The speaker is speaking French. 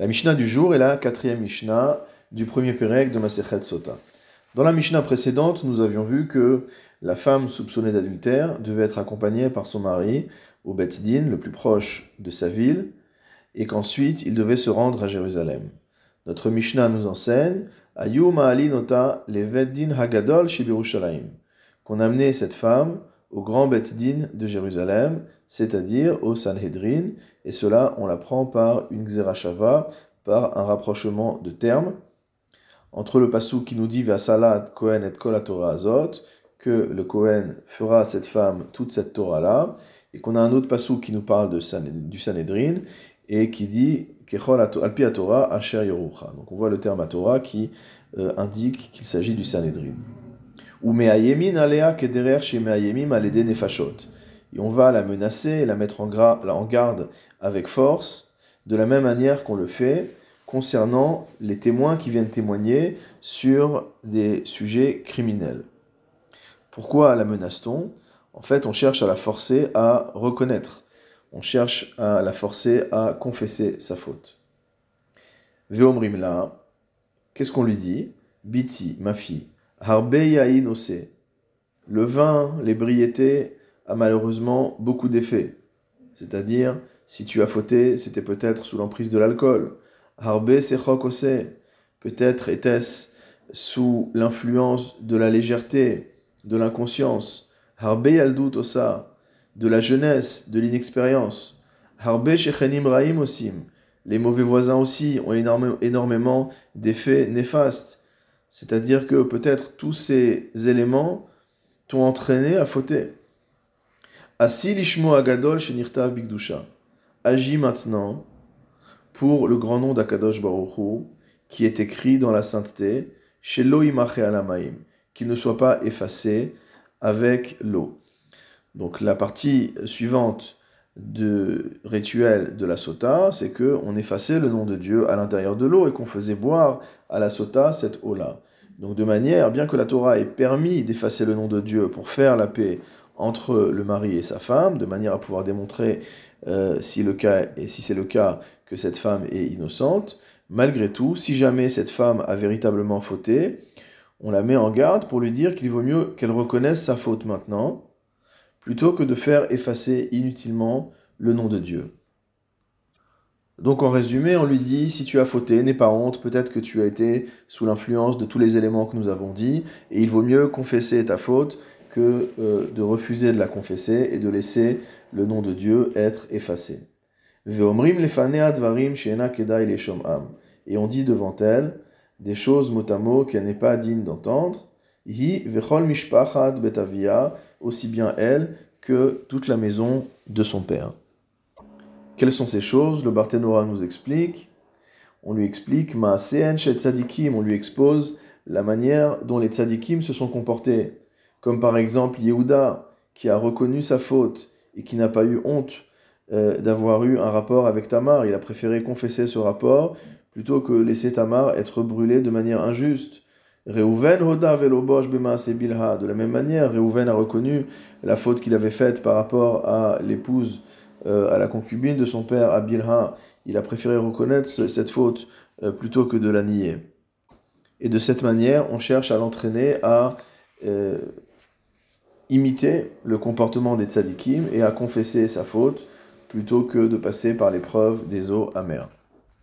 La Mishnah du jour est la quatrième Mishnah du premier Pérec de Masechet Sota. Dans la Mishnah précédente, nous avions vu que la femme soupçonnée d'adultère devait être accompagnée par son mari au Bet Din, le plus proche de sa ville, et qu'ensuite il devait se rendre à Jérusalem. Notre Mishnah nous enseigne Ayum nota le Din Hagadol qu'on amenait cette femme au grand Bet Din de Jérusalem, c'est-à-dire au Sanhedrin, et cela on l'apprend par une Xerashava, par un rapprochement de termes, entre le passou qui nous dit Vasalat Kohen et Kol Torah Azot, que le Kohen fera à cette femme toute cette Torah-là, et qu'on a un autre passou qui nous parle du Sanhedrin, et qui dit Kechol Alpi Torah Asher Yerucha. Donc on voit le terme Torah qui euh, indique qu'il s'agit du Sanhedrin. Ou alea kederer chez nefashot. Et on va la menacer, la mettre en, en garde avec force, de la même manière qu'on le fait concernant les témoins qui viennent témoigner sur des sujets criminels. Pourquoi la menace-t-on? En fait, on cherche à la forcer à reconnaître. On cherche à la forcer à confesser sa faute. Veomrimla, qu'est-ce qu'on lui dit? Biti, ma fille, le vin, l'ébriété, a malheureusement beaucoup d'effets. C'est-à-dire, si tu as fauté, c'était peut-être sous l'emprise de l'alcool. Harbe peut-être était-ce sous l'influence de la légèreté, de l'inconscience. Harbe yaldut osa, de la jeunesse, de l'inexpérience. Harbe shechenim raim osim. Les mauvais voisins aussi ont énormément d'effets néfastes. C'est-à-dire que peut-être tous ces éléments t'ont entraîné à fauter. Asi lishmo agadol shenirtav bigdusha. Agis maintenant pour le grand nom d'Akadosh Baruch qui est écrit dans la sainteté, chez Loimache alamaim, qu'il ne soit pas effacé avec l'eau. Donc la partie suivante de rituel de la sota, c'est que on effaçait le nom de Dieu à l'intérieur de l'eau et qu'on faisait boire à la sota cette eau-là. Donc de manière, bien que la Torah ait permis d'effacer le nom de Dieu pour faire la paix entre le mari et sa femme, de manière à pouvoir démontrer euh, si le cas et si c'est le cas que cette femme est innocente, malgré tout, si jamais cette femme a véritablement fauté, on la met en garde pour lui dire qu'il vaut mieux qu'elle reconnaisse sa faute maintenant plutôt que de faire effacer inutilement le nom de Dieu. Donc en résumé, on lui dit, si tu as fauté, n'aie pas honte, peut-être que tu as été sous l'influence de tous les éléments que nous avons dit, et il vaut mieux confesser ta faute que euh, de refuser de la confesser et de laisser le nom de Dieu être effacé. Et on dit devant elle des choses mot à mot qu'elle n'est pas digne d'entendre, aussi bien elle que toute la maison de son père. Quelles sont ces choses? Le Barthénora nous explique. On lui explique Ma tzadikim, on lui expose la manière dont les tzadikim se sont comportés. Comme par exemple Yehuda, qui a reconnu sa faute et qui n'a pas eu honte euh, d'avoir eu un rapport avec Tamar. Il a préféré confesser ce rapport plutôt que laisser Tamar être brûlé de manière injuste. Reuven hoda velobosh bilha. De la même manière, Reuven a reconnu la faute qu'il avait faite par rapport à l'épouse, euh, à la concubine de son père, à Bilha. Il a préféré reconnaître cette faute euh, plutôt que de la nier. Et de cette manière, on cherche à l'entraîner à euh, imiter le comportement des tzadikim et à confesser sa faute plutôt que de passer par l'épreuve des eaux amères.